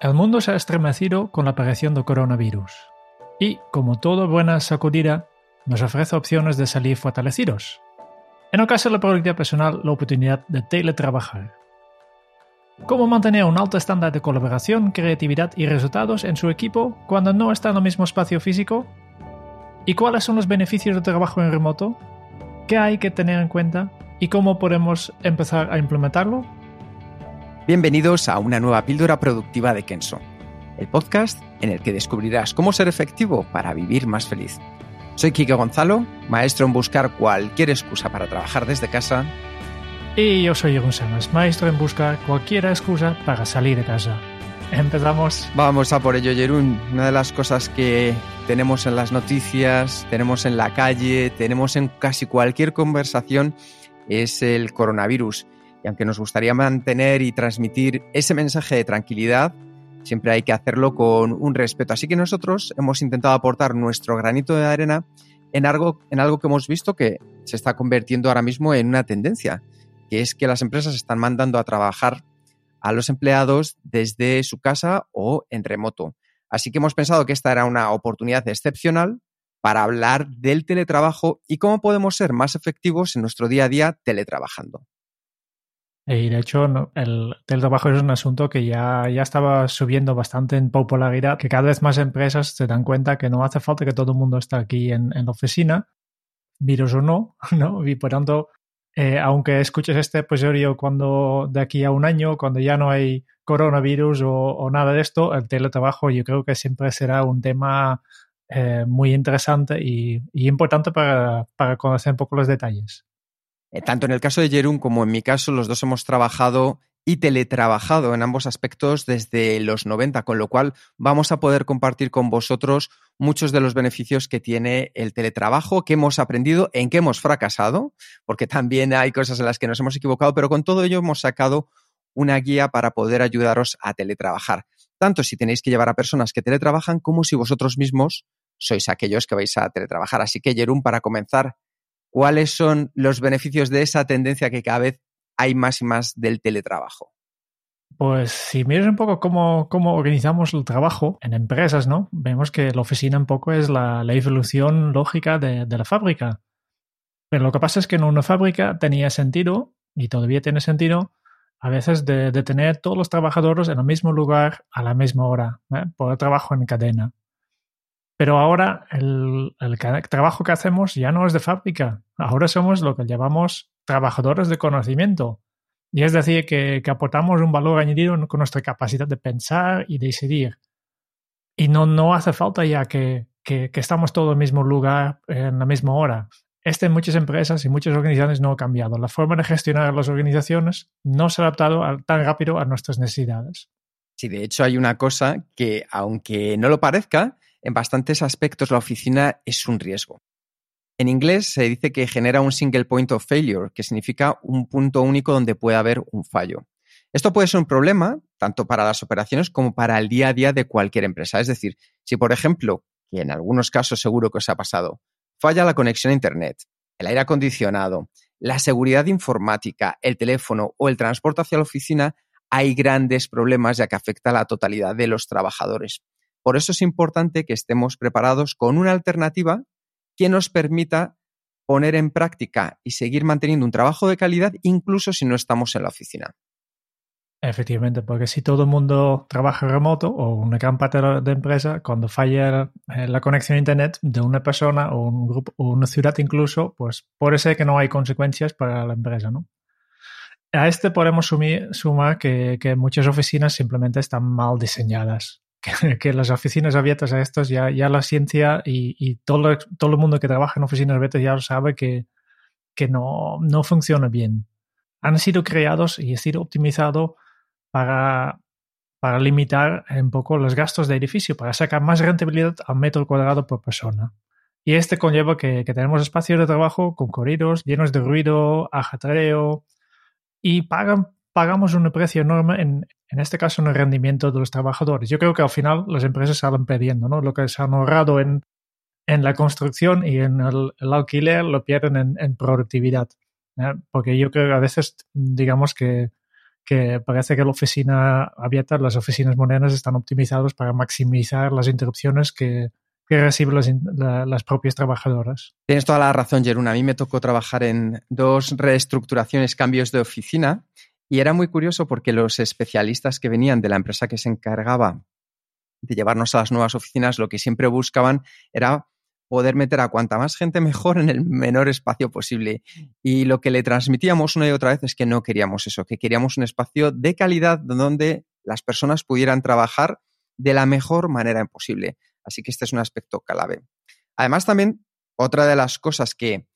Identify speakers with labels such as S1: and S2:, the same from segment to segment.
S1: El mundo se ha estremecido con la aparición del coronavirus. Y, como toda buena sacudida, nos ofrece opciones de salir fortalecidos. En ocasión de la productividad personal, la oportunidad de teletrabajar. Cómo mantener un alto estándar de colaboración, creatividad y resultados en su equipo cuando no está en el mismo espacio físico. ¿Y cuáles son los beneficios del trabajo en remoto? ¿Qué hay que tener en cuenta? ¿Y cómo podemos empezar a implementarlo?
S2: Bienvenidos a una nueva píldora productiva de Kenso, el podcast en el que descubrirás cómo ser efectivo para vivir más feliz. Soy Kike Gonzalo, maestro en buscar cualquier excusa para trabajar desde casa.
S1: Y yo soy Samas, maestro en buscar cualquier excusa para salir de casa. Empezamos.
S2: Vamos a por ello, Jerún. Una de las cosas que tenemos en las noticias, tenemos en la calle, tenemos en casi cualquier conversación es el coronavirus. Y aunque nos gustaría mantener y transmitir ese mensaje de tranquilidad, siempre hay que hacerlo con un respeto. Así que nosotros hemos intentado aportar nuestro granito de arena en algo, en algo que hemos visto que se está convirtiendo ahora mismo en una tendencia, que es que las empresas están mandando a trabajar a los empleados desde su casa o en remoto. Así que hemos pensado que esta era una oportunidad excepcional para hablar del teletrabajo y cómo podemos ser más efectivos en nuestro día a día teletrabajando.
S1: Y de hecho, el teletrabajo es un asunto que ya, ya estaba subiendo bastante en popularidad, que cada vez más empresas se dan cuenta que no hace falta que todo el mundo esté aquí en, la oficina, virus o no, ¿no? Y por tanto, eh, aunque escuches este episodio cuando de aquí a un año, cuando ya no hay coronavirus o, o nada de esto, el teletrabajo yo creo que siempre será un tema eh, muy interesante y, y importante para, para conocer un poco los detalles.
S2: Eh, tanto en el caso de Jerún como en mi caso, los dos hemos trabajado y teletrabajado en ambos aspectos desde los 90, con lo cual vamos a poder compartir con vosotros muchos de los beneficios que tiene el teletrabajo, que hemos aprendido, en que hemos fracasado, porque también hay cosas en las que nos hemos equivocado, pero con todo ello hemos sacado una guía para poder ayudaros a teletrabajar, tanto si tenéis que llevar a personas que teletrabajan como si vosotros mismos sois aquellos que vais a teletrabajar. Así que, Jerún, para comenzar, ¿cuáles son los beneficios de esa tendencia que cada vez hay más y más del teletrabajo?
S1: Pues si miras un poco cómo, cómo organizamos el trabajo en empresas, ¿no? Vemos que la oficina un poco es la, evolución lógica de, de, la fábrica. Pero lo que pasa es que en una fábrica tenía sentido, y todavía tiene sentido, a veces de, de tener todos los trabajadores en el mismo lugar a la misma hora, ¿eh? por el trabajo en cadena. Pero ahora el, trabajo que hacemos ya no es de fábrica. Ahora somos lo que llamamos trabajadores de conocimiento. Y es decir, que, aportamos un valor añadido con nuestra capacidad de pensar y decidir. Y no, no hace falta ya que, que, estamos todos en el mismo lugar en la misma hora. Este en muchas empresas y muchas organizaciones no ha cambiado. La forma de gestionar las organizaciones no se ha adaptado tan rápido a nuestras necesidades.
S2: Sí, de hecho hay una cosa que, aunque no lo parezca, en bastantes aspectos la oficina es un riesgo. En inglés se dice que genera un single point of failure, que significa un punto único donde puede haber un fallo. Esto puede ser un problema tanto para las operaciones como para el día a día de cualquier empresa. Es decir, si por ejemplo, que en algunos casos seguro que os ha pasado, falla la conexión a Internet, el aire acondicionado, la seguridad informática, el teléfono o el transporte hacia la oficina, hay grandes problemas ya que afecta a la totalidad de los trabajadores. Por eso es importante que estemos preparados con una alternativa que nos permita poner en práctica y seguir manteniendo un trabajo de calidad incluso si no estamos en la oficina.
S1: Efectivamente, porque si todo el mundo trabaja remoto o una gran parte de empresa, cuando falla la conexión a Internet de una persona o un grupo o una ciudad incluso, pues puede ser que no hay consecuencias para la empresa, ¿no? A este podemos sumir, sumar que muchas oficinas simplemente están mal diseñadas que, las oficinas abiertas a estos ya, ya la ciencia y, y todo, todo el mundo que trabaja en oficinas abiertas ya lo sabe que, que no, no funciona bien. Han sido creados y han sido optimizados para, para limitar un poco los gastos de edificio, para sacar más rentabilidad al metro cuadrado por persona. Y este conlleva que, que tenemos espacios de trabajo concurridos, llenos de ruido, ajatreo, y pagan, pagamos un precio enorme en, en este caso en el rendimiento de los trabajadores. Yo creo que al final las empresas salen perdiendo, ¿no? Lo que se han ahorrado en, en la construcción y en el, alquiler lo pierden en, productividad. ¿eh? Porque yo creo que a veces, digamos que, que parece que la oficina abierta, las oficinas modernas están optimizadas para maximizar las interrupciones que, que reciben las, la, las, propias trabajadoras.
S2: Tienes toda la razón, Jerún. A mí me tocó trabajar en dos reestructuraciones, cambios de oficina, y era muy curioso porque los especialistas que venían de la empresa que se encargaba de llevarnos a las nuevas oficinas, lo que siempre buscaban era poder meter a cuanta más gente mejor en el menor espacio posible. Y lo que le transmitíamos una y otra vez es que no queríamos eso, que queríamos un espacio de calidad donde las personas pudieran trabajar de la mejor manera posible. Así que este es un aspecto clave. Además, también otra de las cosas que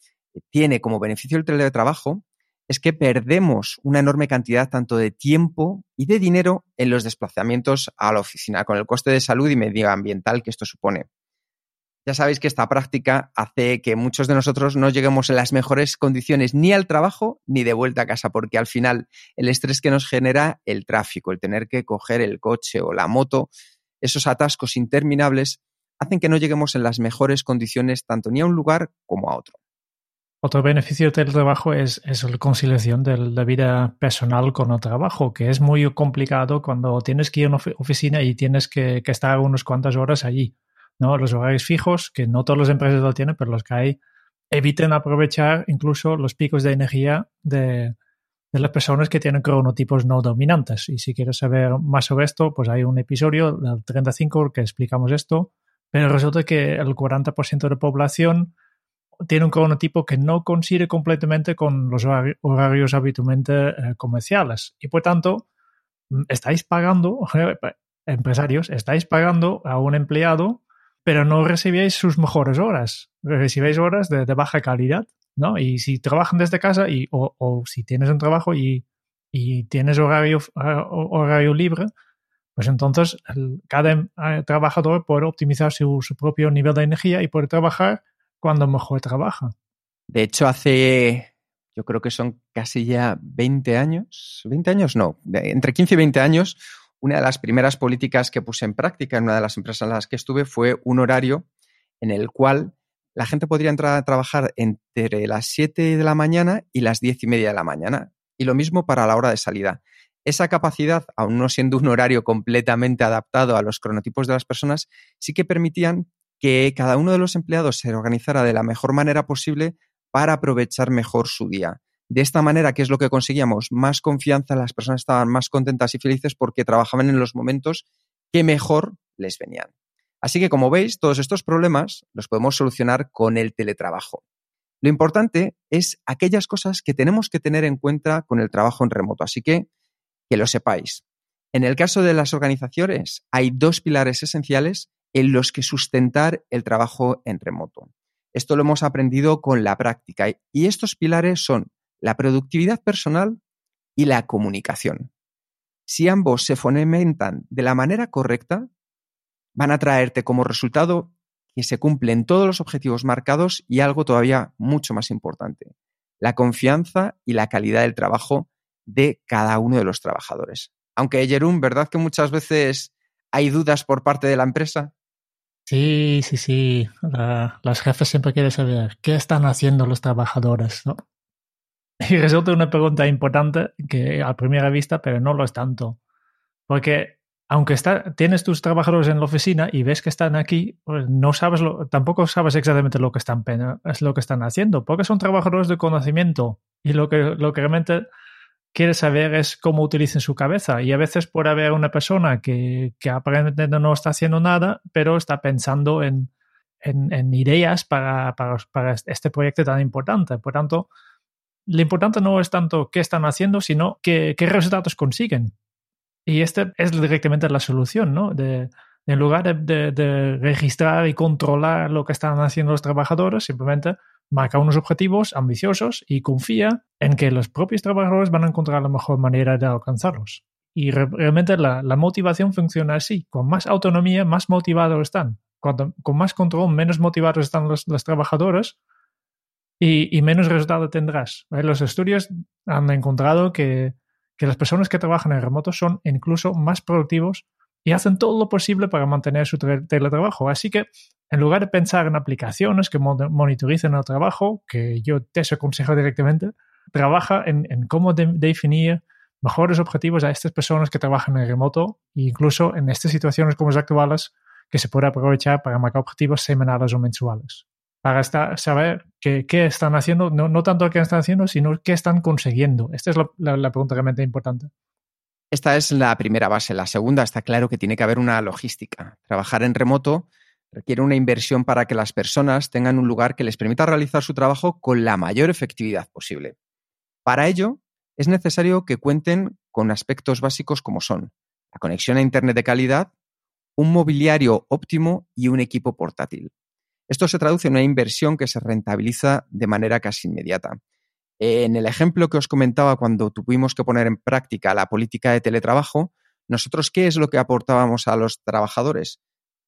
S2: tiene como beneficio el teletrabajo es que perdemos una enorme cantidad tanto de tiempo y de dinero en los desplazamientos a la oficina, con el coste de salud y medioambiental que esto supone. Ya sabéis que esta práctica hace que muchos de nosotros no lleguemos en las mejores condiciones ni al trabajo ni de vuelta a casa, porque al final el estrés que nos genera el tráfico, el tener que coger el coche o la moto, esos atascos interminables, hacen que no lleguemos en las mejores condiciones tanto ni a un lugar como a otro.
S1: Otro beneficio del trabajo es, es la conciliación de la vida personal con el trabajo, que es muy complicado cuando tienes que ir a una oficina y tienes que, que estar unas cuantas horas allí. ¿no? Los horarios fijos, que no todas las empresas lo tienen, pero los que hay, eviten aprovechar incluso los picos de energía de, de las personas que tienen cronotipos no dominantes. Y si quieres saber más sobre esto, pues hay un episodio del 35 que explicamos esto, pero resulta que el 40% de la población tiene un cronotipo que no coincide completamente con los horarios habitualmente eh, comerciales. Y por tanto, mm, estáis pagando, empresarios, estáis pagando a un empleado, pero no recibéis sus mejores horas. Recibéis horas de, baja calidad, ¿no? Y si trabajan desde casa y, o, si tienes un trabajo y, tienes horario, horario libre, pues entonces cada eh, trabajador puede optimizar su, su propio nivel de energía y puede trabajar cuando mejor trabaja.
S2: De hecho, hace, yo creo que son casi ya 20 años, 20 años no, entre 15 y 20 años, una de las primeras políticas que puse en práctica en una de las empresas en las que estuve fue un horario en el cual la gente podría entrar a trabajar entre las 7 de la mañana y las 10 y media de la mañana. Y lo mismo para la hora de salida. Esa capacidad, aún no siendo un horario completamente adaptado a los cronotipos de las personas, sí que permitían que cada uno de los empleados se organizara de la mejor manera posible para aprovechar mejor su día. De esta manera, ¿qué es lo que conseguíamos? Más confianza, las personas estaban más contentas y felices porque trabajaban en los momentos que mejor les venían. Así que, como veis, todos estos problemas los podemos solucionar con el teletrabajo. Lo importante es aquellas cosas que tenemos que tener en cuenta con el trabajo en remoto. Así que, que lo sepáis. En el caso de las organizaciones, hay dos pilares esenciales en los que sustentar el trabajo en remoto. Esto lo hemos aprendido con la práctica y estos pilares son la productividad personal y la comunicación. Si ambos se fundamentan de la manera correcta, van a traerte como resultado que se cumplen todos los objetivos marcados y algo todavía mucho más importante, la confianza y la calidad del trabajo de cada uno de los trabajadores. Aunque, Jerún, ¿verdad que muchas veces hay dudas por parte de la empresa?
S1: Sí, sí, sí. La, las jefes siempre quieren saber qué están haciendo los trabajadores, ¿no? Y resulta una pregunta importante que a primera vista, pero no lo es tanto. Porque aunque está, tienes tus trabajadores en la oficina y ves que están aquí, pues no sabes lo, tampoco sabes exactamente lo que están es haciendo, porque son trabajadores de conocimiento y lo que, lo que realmente quiere saber es cómo utilizan su cabeza. Y a veces puede haber una persona que, que aparentemente no está haciendo nada, pero está pensando en, en, ideas para, para, este proyecto tan importante. Por tanto, lo importante no es tanto qué están haciendo, sino qué, qué resultados consiguen. Y este es directamente la solución, ¿no? De, en lugar de, registrar y controlar lo que están haciendo los trabajadores, simplemente marca unos objetivos ambiciosos y confía en que los propios trabajadores van a encontrar la mejor manera de alcanzarlos. Y realmente la, motivación funciona así. Con más autonomía, más motivados están. Cuando, con más control, menos motivados están los, trabajadores y, menos resultado tendrás. Los estudios han encontrado que, que las personas que trabajan en remoto son incluso más productivos y hacen todo lo posible para mantener su teletrabajo. Así que en lugar de pensar en aplicaciones que monitoricen el trabajo, que yo te aconsejo directamente, trabaja en, cómo definir mejores objetivos a estas personas que trabajan en remoto e incluso en estas situaciones como las actuales que se puede aprovechar para marcar objetivos semanales o mensuales. Para saber qué, están haciendo, no, tanto qué están haciendo, sino qué están consiguiendo. Esta es la, la pregunta realmente importante.
S2: Esta es la primera base. La segunda está claro que tiene que haber una logística. Trabajar en remoto requiere una inversión para que las personas tengan un lugar que les permita realizar su trabajo con la mayor efectividad posible. Para ello, es necesario que cuenten con aspectos básicos como son la conexión a Internet de calidad, un mobiliario óptimo y un equipo portátil. Esto se traduce en una inversión que se rentabiliza de manera casi inmediata. En el ejemplo que os comentaba cuando tuvimos que poner en práctica la política de teletrabajo, nosotros qué es lo que aportábamos a los trabajadores?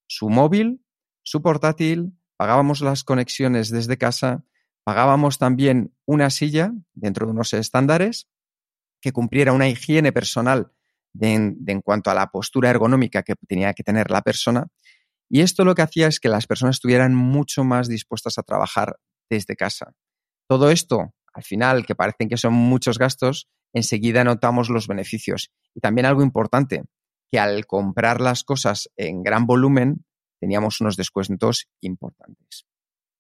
S2: Su móvil, su portátil, pagábamos las conexiones desde casa, pagábamos también una silla dentro de unos estándares que cumpliera una higiene personal en, en cuanto a la postura ergonómica que tenía que tener la persona. Y esto lo que hacía es que las personas estuvieran mucho más dispuestas a trabajar desde casa. Todo esto al final, que parecen que son muchos gastos, enseguida notamos los beneficios. Y también algo importante, que al comprar las cosas en gran volumen, teníamos unos descuentos importantes.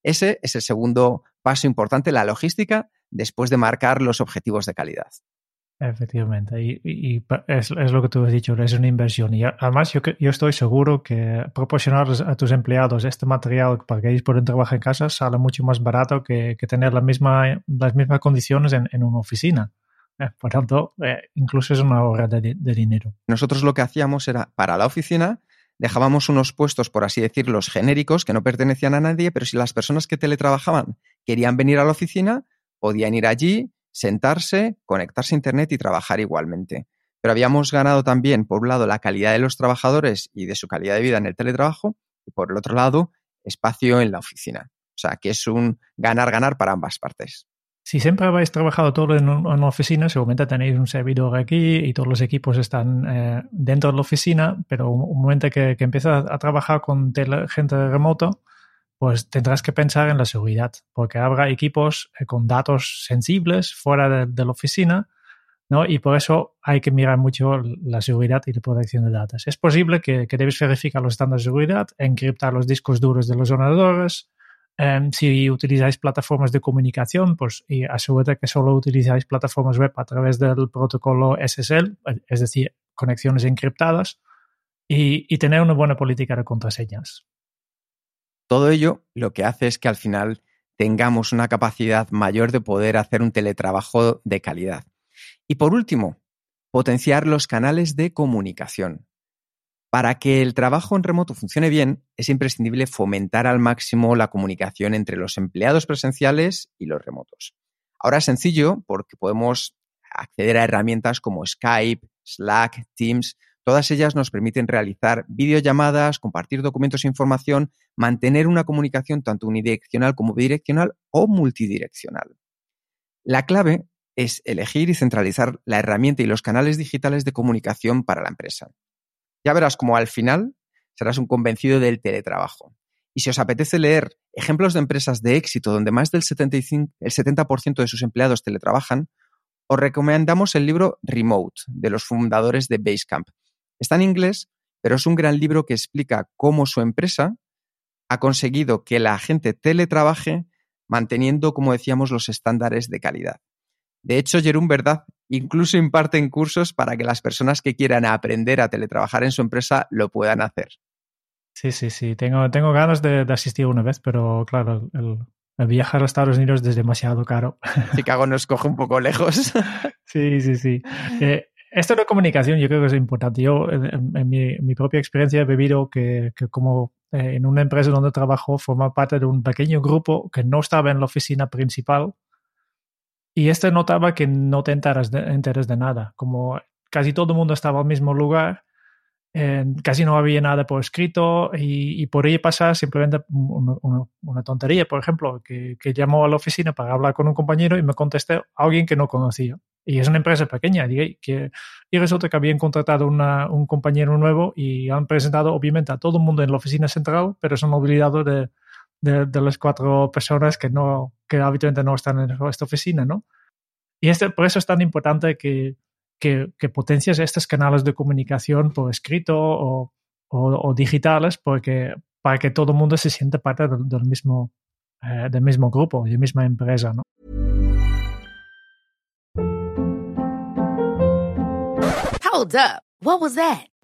S2: Ese es el segundo paso importante, la logística, después de marcar los objetivos de calidad.
S1: Efectivamente, y, es, lo que tú has dicho, es una inversión. Y además yo, yo estoy seguro que proporcionar a tus empleados este material para que ellos puedan trabajar en casa sale mucho más barato que, tener la misma, las mismas condiciones en, una oficina. Eh, por tanto, eh, incluso es una ahorra de, dinero.
S2: Nosotros lo que hacíamos era, para la oficina, dejábamos unos puestos, por así decirlo, genéricos, que no pertenecían a nadie, pero si las personas que teletrabajaban querían venir a la oficina, podían ir allí, sentarse, conectarse a Internet y trabajar igualmente. Pero habíamos ganado también, por un lado, la calidad de los trabajadores y de su calidad de vida en el teletrabajo, y por el otro lado, espacio en la oficina. O sea, que es un ganar-ganar para ambas partes.
S1: Si siempre habéis trabajado todo en, una oficina, seguramente tenéis un servidor aquí y todos los equipos están eh, dentro de la oficina, pero un, momento que, empiezas a trabajar con gente remoto, pues tendrás que pensar en la seguridad, porque habrá equipos eh, con datos sensibles fuera de, la oficina, ¿no? Y por eso hay que mirar mucho la seguridad y la protección de datos. Es posible que, que debes verificar los estándares de seguridad, encriptar los discos duros de los ordenadores. Em, si utilizáis plataformas de comunicación, pues y asegúrate que solo utilizáis plataformas web a través del protocolo SSL, es decir, conexiones encriptadas, y, y tener una buena política de contraseñas.
S2: Todo ello lo que hace es que al final tengamos una capacidad mayor de poder hacer un teletrabajo de calidad. Y por último, potenciar los canales de comunicación. Para que el trabajo en remoto funcione bien, es imprescindible fomentar al máximo la comunicación entre los empleados presenciales y los remotos. Ahora es sencillo porque podemos acceder a herramientas como Skype, Slack, Teams, Todas ellas nos permiten realizar videollamadas, compartir documentos e información, mantener una comunicación tanto unidireccional como bidireccional o multidireccional. La clave es elegir y centralizar la herramienta y los canales digitales de comunicación para la empresa. Ya verás como al final serás un convencido del teletrabajo. Y si os apetece leer ejemplos de empresas de éxito donde más del 75, el 70% de sus empleados teletrabajan, os recomendamos el libro Remote de los fundadores de Basecamp, Está en inglés, pero es un gran libro que explica cómo su empresa ha conseguido que la gente teletrabaje manteniendo, como decíamos, los estándares de calidad. De hecho, Jerón Verdad incluso imparten cursos para que las personas que quieran aprender a teletrabajar en su empresa lo puedan hacer.
S1: Sí, sí, sí. Tengo, tengo ganas de, asistir una vez, pero claro, el, viajar a Estados Unidos es demasiado caro.
S2: Chicago nos coge un poco lejos.
S1: sí, sí, sí. Eh, esto de comunicación yo creo que es importante. Yo, en, mi, propia experiencia, he vivido que, como eh, en una empresa donde trabajo, forma parte de un pequeño grupo que no estaba en la oficina principal. Y este notaba que no te enteras de, enteras de nada. Como casi todo el mundo estaba al mismo lugar, casi no había nada por escrito y, por ahí pasa simplemente una, tontería, por ejemplo, que, que llamó a la oficina para hablar con un compañero y me contesté a alguien que no conocía. Y es una empresa pequeña, y, que, y resulta que habían contratado un compañero nuevo y han presentado obviamente a todo el mundo en la oficina central, pero se han olvidado de, de, las cuatro personas que, no, que habitualmente no están en esta oficina, ¿no? Y este, por eso es tan importante que, que, que potencias estos canales de comunicación por escrito o, o, digitales porque, para que todo el mundo se sienta parte del, mismo, eh, del mismo grupo, de la misma empresa. ¿no?
S3: Hold up. What was that?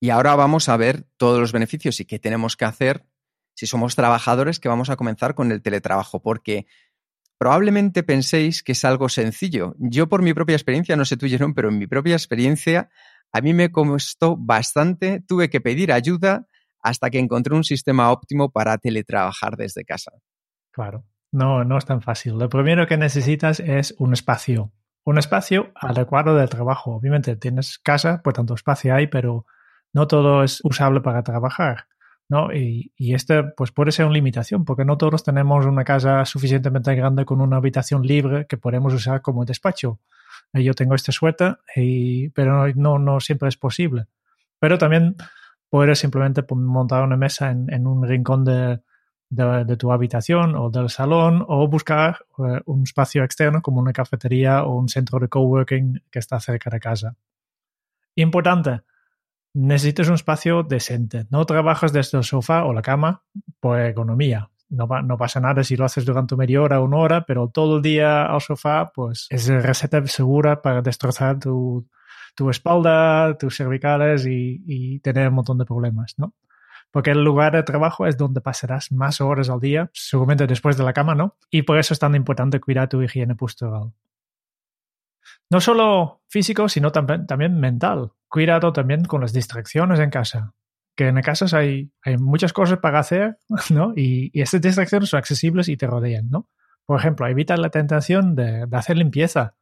S2: Y ahora vamos a ver todos los beneficios y qué tenemos que hacer si somos trabajadores que vamos a comenzar con el teletrabajo, porque probablemente penséis que es algo sencillo. Yo por mi propia experiencia, no sé tú, pero en mi propia experiencia a mí me costó bastante, tuve que pedir ayuda hasta que encontré un sistema óptimo para teletrabajar desde casa.
S1: Claro, no, no es tan fácil. Lo primero que necesitas es un espacio, un espacio adecuado de trabajo. Obviamente tienes casa, pues tanto espacio hay, pero no todo es usable para trabajar. ¿no? Y, este pues puede ser una limitación, porque no todos tenemos una casa suficientemente grande con una habitación libre que podemos usar como despacho. Eh, yo tengo suéter, y, pero no, no siempre es posible. Pero también puedes simplemente montar una mesa en, un rincón de, tu habitación o del salón o buscar uh, un espacio externo como una cafetería o un centro de coworking que está cerca de casa. Importante, necesitas un espacio decente. No trabajas desde el sofá o la cama por economía. No, no, pasa nada si lo haces durante media hora o una hora, pero todo el día al sofá, pues es receta segura para destrozar tu, espalda, tus cervicales y, tener un montón de problemas, ¿no? Porque el lugar de trabajo es donde pasarás más horas al día, seguramente después de la cama, ¿no? Y por eso es tan importante cuidar tu higiene postural. No solo físico, sino también mental. Cuidado también con las distracciones en casa. Que en casas hay, hay muchas cosas para hacer, ¿no? Y, y, estas distracciones son accesibles y te rodean, ¿no? Por ejemplo, evita la tentación de, de hacer limpieza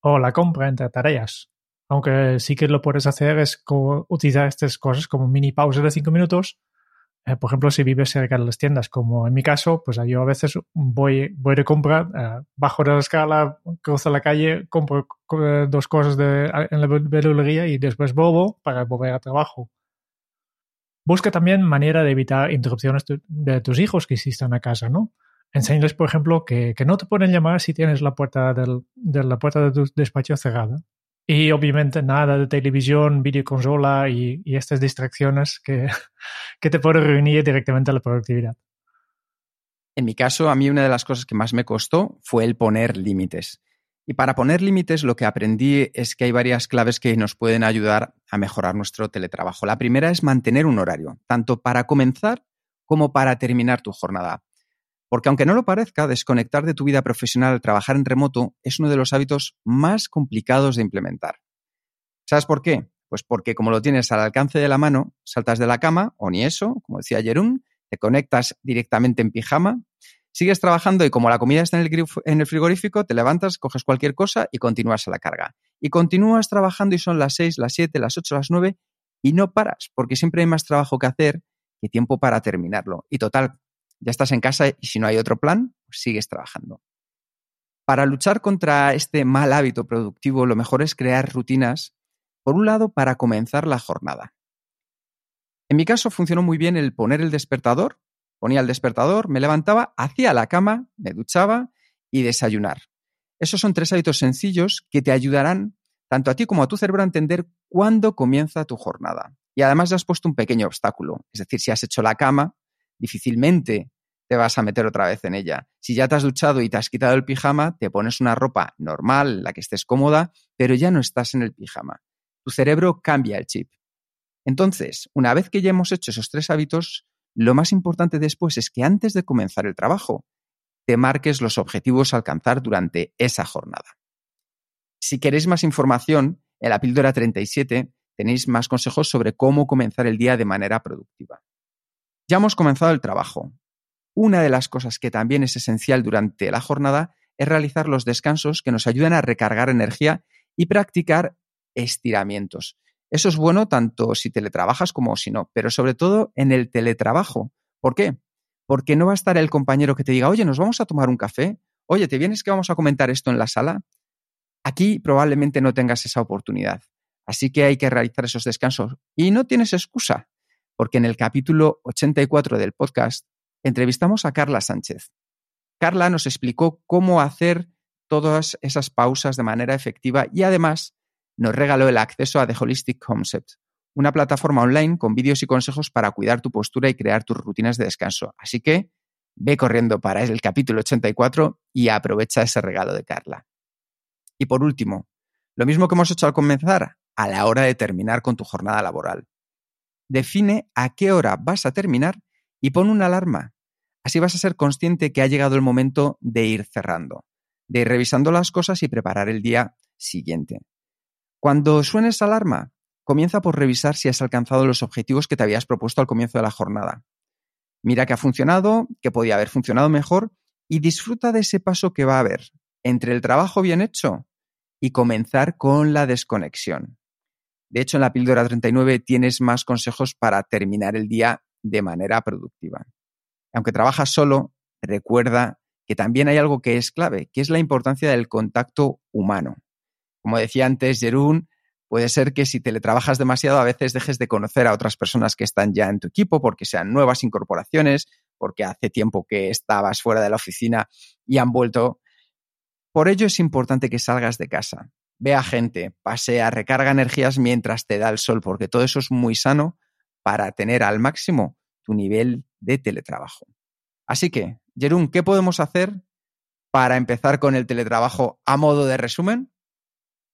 S1: o la compra entre tareas. Aunque sí que lo puedes hacer es utilizar estas cosas como mini pausas de cinco minutos eh, por ejemplo, si vives cerca de las tiendas, como en mi caso, pues yo a veces voy, voy de compra, eh, bajo de la escala, cruzo la calle, compro eh, dos cosas de, en la verdulería y después vuelvo para volver a trabajo. Busca también manera de evitar interrupciones de tus hijos que existan a casa, ¿no? Enséñales, por ejemplo, que, que no te pueden llamar si tienes la puerta, del, de la puerta de tu despacho cerrada. Y obviamente nada de televisión, videoconsola y, estas distracciones que, que te pueden reunir directamente a la productividad.
S2: En mi caso, a mí una de las cosas que más me costó fue el poner límites. Y para poner límites lo que aprendí es que hay varias claves que nos pueden ayudar a mejorar nuestro teletrabajo. La primera es mantener un horario, tanto para comenzar como para terminar tu jornada. Porque aunque no lo parezca, desconectar de tu vida profesional al trabajar en remoto es uno de los hábitos más complicados de implementar. ¿Sabes por qué? Pues porque como lo tienes al alcance de la mano, saltas de la cama, o ni eso, como decía Jerón, te conectas directamente en pijama, sigues trabajando y como la comida está en el, frigorífico, te levantas, coges cualquier cosa y continúas a la carga. Y continúas trabajando y son las 6, las 7, las 8, las 9 y no paras, porque siempre hay más trabajo que hacer que tiempo para terminarlo. Y total, Ya estás en casa y si no hay otro plan, pues sigues trabajando. Para luchar contra este mal hábito productivo, lo mejor es crear rutinas, por un lado, para comenzar la jornada. En mi caso funcionó muy bien el poner el despertador, ponía el despertador, me levantaba, hacía la cama, me duchaba y desayunar. Esos son tres hábitos sencillos que te ayudarán tanto a ti como a tu cerebro a entender cuándo comienza tu jornada. Y además ya has puesto un pequeño obstáculo. Es decir, si has hecho la cama, difícilmente te vas a meter otra vez en ella. Si ya te has duchado y te has quitado el pijama, te pones una ropa normal, la que estés cómoda, pero ya no estás en el pijama. Tu cerebro cambia el chip. Entonces, una vez que ya hemos hecho esos tres hábitos, lo más importante después es que antes de comenzar el trabajo, te marques los objetivos a alcanzar durante esa jornada. Si queréis más información, en la píldora 37 tenéis más consejos sobre cómo comenzar el día de manera productiva. Ya hemos comenzado el trabajo. Una de las cosas que también es esencial durante la jornada es realizar los descansos que nos ayudan a recargar energía y practicar estiramientos. Eso es bueno tanto si teletrabajas como si no, pero sobre todo en el teletrabajo. ¿Por qué? Porque no va a estar el compañero que te diga, oye, nos vamos a tomar un café, oye, ¿te vienes que vamos a comentar esto en la sala? Aquí probablemente no tengas esa oportunidad. Así que hay que realizar esos descansos. Y no tienes excusa, porque en el capítulo 84 del podcast entrevistamos a Carla Sánchez. Carla nos explicó cómo hacer todas esas pausas de manera efectiva y además nos regaló el acceso a The Holistic Concept, una plataforma online con vídeos y consejos para cuidar tu postura y crear tus rutinas de descanso. Así que ve corriendo para el capítulo 84 y aprovecha ese regalo de Carla. Y por último, lo mismo que hemos hecho al comenzar, a la hora de terminar con tu jornada laboral. Define a qué hora vas a terminar y pon una alarma. Así vas a ser consciente que ha llegado el momento de ir cerrando, de ir revisando las cosas y preparar el día siguiente. Cuando suene esa alarma, comienza por revisar si has alcanzado los objetivos que te habías propuesto al comienzo de la jornada. Mira que ha funcionado, que podía haber funcionado mejor y disfruta de ese paso que va a haber entre el trabajo bien hecho y comenzar con la desconexión. De hecho, en la píldora 39 tienes más consejos para terminar el día de manera productiva. Aunque trabajas solo, recuerda que también hay algo que es clave, que es la importancia del contacto humano. Como decía antes Jerún, puede ser que si teletrabajas demasiado a veces dejes de conocer a otras personas que están ya en tu equipo porque sean nuevas incorporaciones, porque hace tiempo que estabas fuera de la oficina y han vuelto. Por ello es importante que salgas de casa, vea gente, pasea, recarga energías mientras te da el sol, porque todo eso es muy sano para tener al máximo tu nivel de teletrabajo. Así que, Jerún, ¿qué podemos hacer para empezar con el teletrabajo a modo de resumen?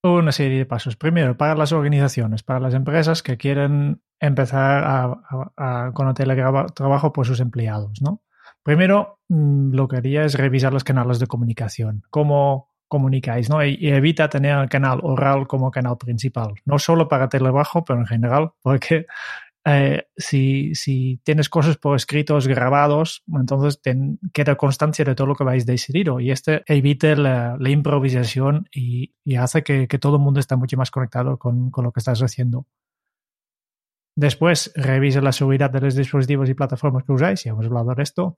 S1: una serie de pasos. Primero, para las organizaciones, para las empresas que quieren empezar a, con el teletrabajo por sus empleados. ¿no? Primero, mm, lo que haría es revisar los canales de comunicación. Cómo comunicáis, ¿no? Y, evita tener el canal oral como canal principal. No solo para teletrabajo, pero en general, porque eh, si, si, tienes cosas por escritos grabados, entonces queda constancia de todo lo que vais decidido y este evite la, improvisación y, hace que, todo el mundo esté mucho más conectado con, lo que estás haciendo. Después, revise la seguridad de los dispositivos y plataformas que usáis, ya hemos hablado de esto.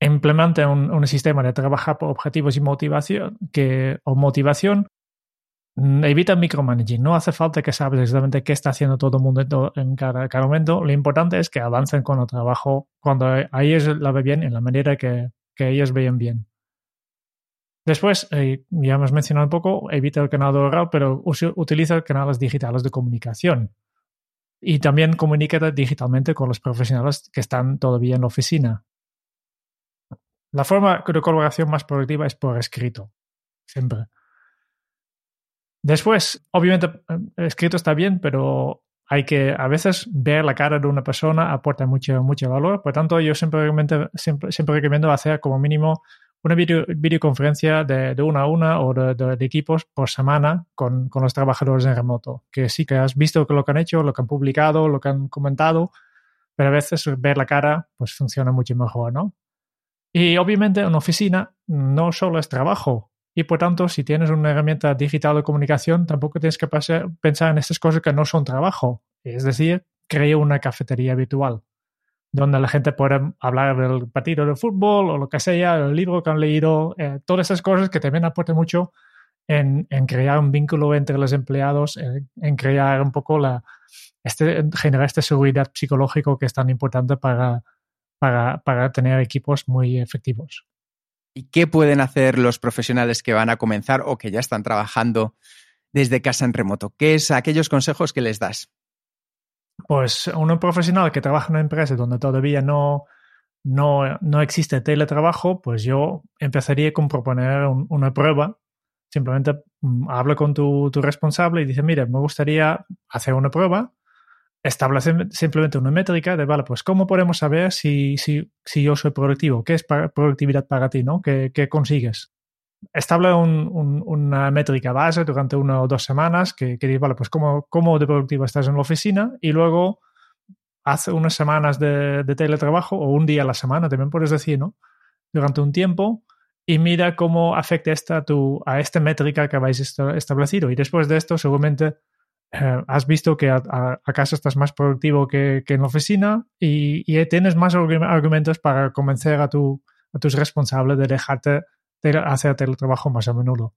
S1: Implemente un, sistema de trabajar por objetivos y motivación, que, o motivación Mm, evita micromanaging. No hace falta que sabes exactamente qué está haciendo todo el mundo en cada, momento. Lo importante es que avancen con el trabajo cuando a ellos la ve bien, en la manera que, ellos vean bien. Después, eh, ya hemos mencionado un poco, evita el canal oral, pero utiliza canales digitales de comunicación. Y también comunica digitalmente con los profesionales que están todavía en la oficina. La forma de colaboración más productiva es por escrito, siempre. Después, obviamente, escrito está bien, pero hay que a veces ver la cara de una persona aporta mucho, mucho valor. Por tanto, yo siempre recomiendo, siempre, siempre recomiendo hacer como mínimo una videoconferencia de, una a una o de, equipos por semana con, con, los trabajadores en remoto. Que sí que has visto lo que han hecho, lo que han publicado, lo que han comentado, pero a veces ver la cara pues funciona mucho mejor, ¿no? Y obviamente en oficina no solo es trabajo, y por tanto, si tienes una herramienta digital de comunicación, tampoco tienes que pensar en estas cosas que no son trabajo. Es decir, crea una cafetería virtual. donde la gente puede hablar del partido de fútbol o lo que sea, el libro que han leído, eh, todas esas cosas que también aportan mucho en, crear un vínculo entre los empleados, en, en crear un poco la, este, generar esta seguridad psicológica que es tan importante para, para, para tener equipos muy efectivos.
S2: ¿Y qué pueden hacer los profesionales que van a comenzar o que ya están trabajando desde casa en remoto? ¿Qué es aquellos consejos que les das?
S1: Pues un profesional que trabaja en una empresa donde todavía no, no, no existe teletrabajo, pues yo empezaría con proponer un, una prueba. Simplemente mm, hablo con tu, tu responsable y dice, mire, me gustaría hacer una prueba establece simplemente una métrica de, vale, pues cómo podemos saber si, si, si yo soy productivo, qué es productividad para ti, ¿no? ¿Qué, qué consigues? Establece un, un, una métrica base durante una o dos semanas que, que dice, vale, pues cómo, cómo de productivo estás en la oficina y luego hace unas semanas de, de, teletrabajo o un día a la semana, también puedes decir, ¿no? Durante un tiempo y mira cómo afecta esta tu, a esta métrica que habéis establecido. Y después de esto, seguramente eh, has visto que a, a, a, casa estás más productivo que, en la oficina y, tienes más argumentos para convencer a, tu, a tus responsables de dejarte de hacer el trabajo más a menudo.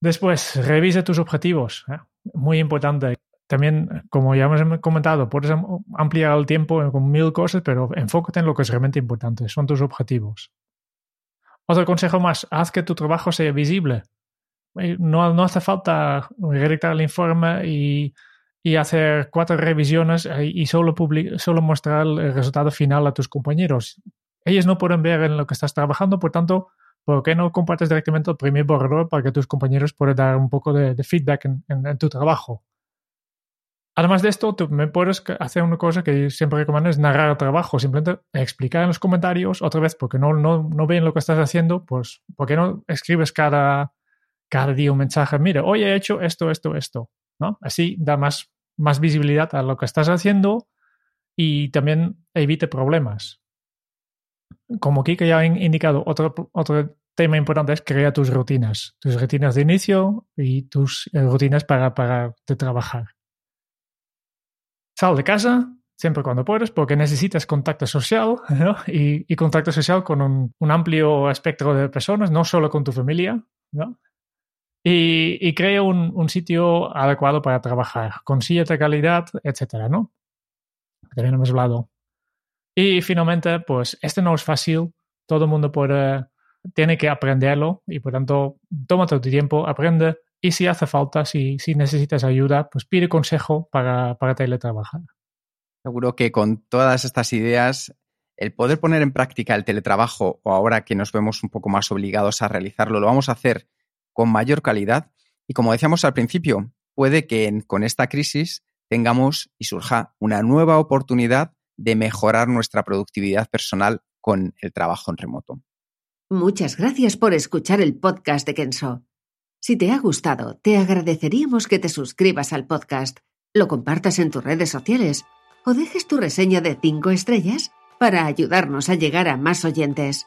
S1: Después, revise tus objetivos. ¿eh? Muy importante. También, como ya hemos comentado, puedes ampliar el tiempo con mil cosas, pero enfócate en lo que es realmente importante. Son tus objetivos. Otro consejo más, haz que tu trabajo sea visible. No, no hace falta redactar el informe y, y hacer cuatro revisiones eh, y solo, solo mostrar el resultado final a tus compañeros. Ellos no pueden ver en lo que estás trabajando, por tanto, ¿por qué no compartes directamente el primer borrador para que tus compañeros puedan dar un poco de, de feedback en, en, en, tu trabajo? Además de esto, tú me puedes hacer una cosa que siempre recomiendo, es narrar el trabajo, simplemente explicar en los comentarios, otra vez, porque no, no, no ven lo que estás haciendo, pues, ¿por qué no escribes cada, cada día un mensaje, mire, hoy he hecho esto, esto, esto, ¿no? Así da más, más visibilidad a lo que estás haciendo y también evite problemas. Como Kike ya ha indicado, otro, otro tema importante es crear tus rutinas, tus rutinas de inicio y tus eh, rutinas para, para de trabajar. Sal de casa siempre cuando puedes porque necesitas contacto social y, contacto social con un, un amplio espectro de personas, no solo con tu familia, ¿no? Y, y crea un, un, sitio adecuado para trabajar, con calidad, etcétera, ¿no? También hemos hablado. Y finalmente, pues este no es fácil, todo el mundo puede, tiene que aprenderlo y por tanto, tómate tu tiempo, aprende y si hace falta, si, si necesitas ayuda, pues pide consejo para, para teletrabajar.
S2: Seguro que con todas estas ideas el poder poner en práctica el teletrabajo o ahora que nos vemos un poco más obligados a realizarlo, lo vamos a hacer con mayor calidad y como decíamos al principio, puede que con esta crisis tengamos y surja una nueva oportunidad de mejorar nuestra productividad personal con el trabajo en remoto.
S4: Muchas gracias por escuchar el podcast de Kenso. Si te ha gustado, te agradeceríamos que te suscribas al podcast, lo compartas en tus redes sociales o dejes tu reseña de 5 estrellas para ayudarnos a llegar a más oyentes.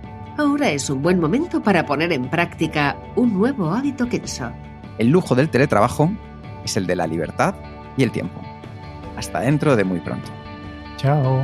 S4: Ahora es un buen momento para poner en práctica un nuevo hábito Kenso.
S2: El lujo del teletrabajo es el de la libertad y el tiempo. Hasta dentro de muy pronto.
S1: Chao.